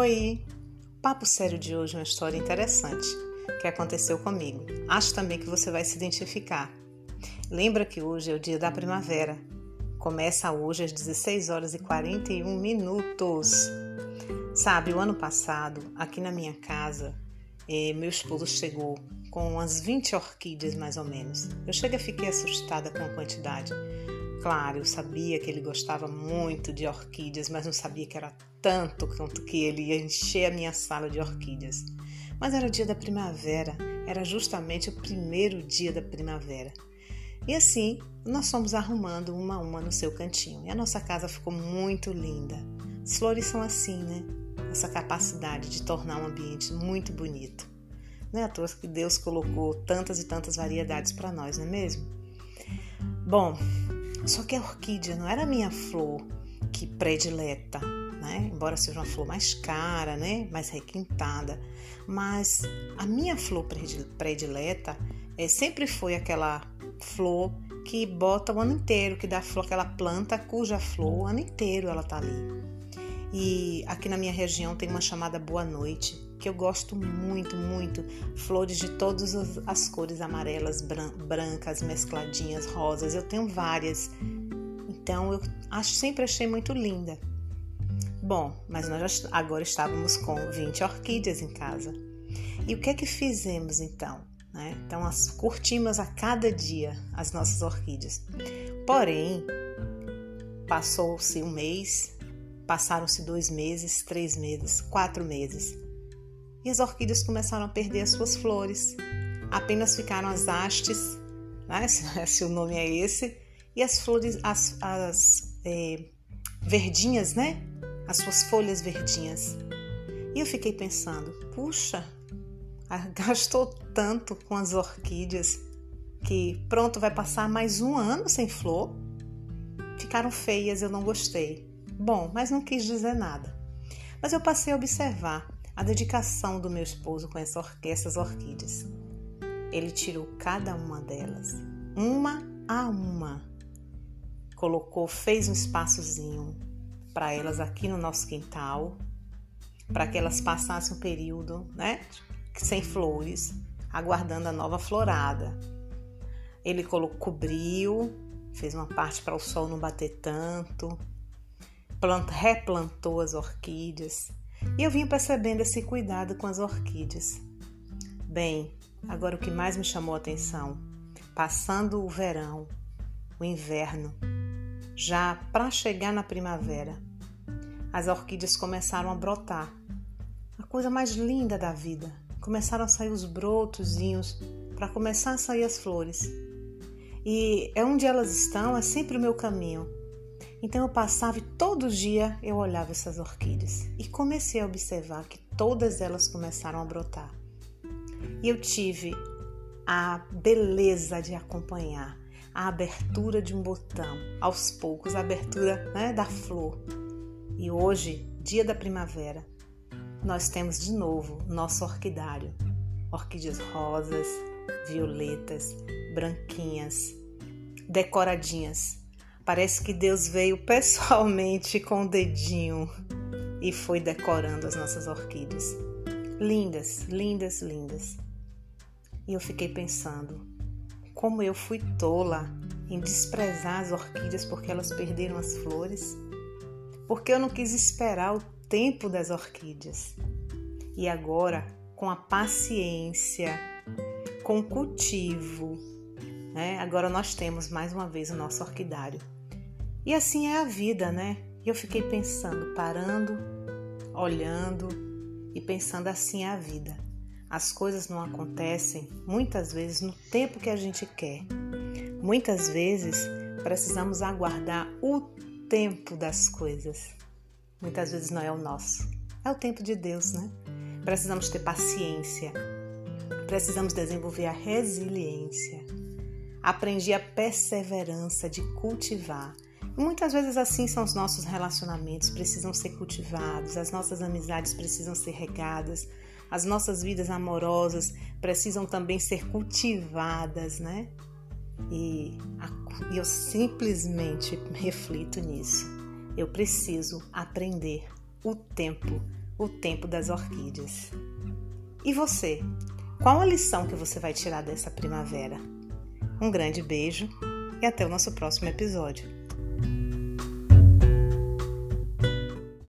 Oi! O papo sério de hoje é uma história interessante que aconteceu comigo. Acho também que você vai se identificar. Lembra que hoje é o dia da primavera. Começa hoje às 16 horas e 41 minutos. Sabe, o ano passado, aqui na minha casa, eh, meu esposo chegou com umas 20 orquídeas mais ou menos. Eu cheguei a fiquei assustada com a quantidade. Claro, eu sabia que ele gostava muito de orquídeas, mas não sabia que era tanto quanto que ele ia encher a minha sala de orquídeas. Mas era o dia da primavera, era justamente o primeiro dia da primavera. E assim, nós fomos arrumando uma a uma no seu cantinho. E a nossa casa ficou muito linda. As flores são assim, né? Essa capacidade de tornar um ambiente muito bonito. Não é à toa que Deus colocou tantas e tantas variedades para nós, não é mesmo? Bom, só que a orquídea não era a minha flor que predileta, né? Embora seja uma flor mais cara, né? Mais requintada, mas a minha flor predileta é, sempre foi aquela flor que bota o ano inteiro, que dá flor, aquela planta cuja flor o ano inteiro ela tá ali. E aqui na minha região tem uma chamada Boa Noite, que eu gosto muito, muito. Flores de todas as cores amarelas, brancas, mescladinhas, rosas. Eu tenho várias. Então eu acho, sempre achei muito linda. Bom, mas nós agora estávamos com 20 orquídeas em casa. E o que é que fizemos então? Né? Então, as, curtimos a cada dia as nossas orquídeas. Porém, passou-se um mês, passaram-se dois meses, três meses, quatro meses. E as orquídeas começaram a perder as suas flores. Apenas ficaram as hastes, né? se o nome é esse, e as flores, as, as é, verdinhas, né? as suas folhas verdinhas. E eu fiquei pensando, puxa, gastou tanto com as orquídeas que pronto, vai passar mais um ano sem flor. Ficaram feias, eu não gostei. Bom, mas não quis dizer nada. Mas eu passei a observar a dedicação do meu esposo com essas orquídeas. Ele tirou cada uma delas, uma a uma. Colocou, fez um espaçozinho, para elas aqui no nosso quintal, para que elas passassem um período, né, sem flores, aguardando a nova florada. Ele colocou, cobriu, fez uma parte para o sol não bater tanto, plant, replantou as orquídeas e eu vim percebendo esse cuidado com as orquídeas. Bem, agora o que mais me chamou a atenção, passando o verão, o inverno, já para chegar na primavera, as orquídeas começaram a brotar. A coisa mais linda da vida. Começaram a sair os brotozinhos para começar a sair as flores. E é onde elas estão, é sempre o meu caminho. Então eu passava e todo dia eu olhava essas orquídeas e comecei a observar que todas elas começaram a brotar. E eu tive a beleza de acompanhar a abertura de um botão, aos poucos, a abertura né, da flor. E hoje, dia da primavera, nós temos de novo nosso orquidário. Orquídeas rosas, violetas, branquinhas, decoradinhas. Parece que Deus veio pessoalmente com o dedinho e foi decorando as nossas orquídeas. Lindas, lindas, lindas. E eu fiquei pensando, como eu fui tola em desprezar as orquídeas porque elas perderam as flores, porque eu não quis esperar o tempo das orquídeas. E agora, com a paciência, com o cultivo, né? agora nós temos mais uma vez o nosso orquidário. E assim é a vida, né? E eu fiquei pensando, parando, olhando e pensando assim é a vida. As coisas não acontecem muitas vezes no tempo que a gente quer. Muitas vezes precisamos aguardar o tempo das coisas. Muitas vezes não é o nosso, é o tempo de Deus, né? Precisamos ter paciência, precisamos desenvolver a resiliência. Aprendi a perseverança de cultivar. Muitas vezes assim são os nossos relacionamentos, precisam ser cultivados, as nossas amizades precisam ser regadas, as nossas vidas amorosas precisam também ser cultivadas, né? E eu simplesmente reflito nisso. Eu preciso aprender o tempo, o tempo das orquídeas. E você? Qual a lição que você vai tirar dessa primavera? Um grande beijo e até o nosso próximo episódio.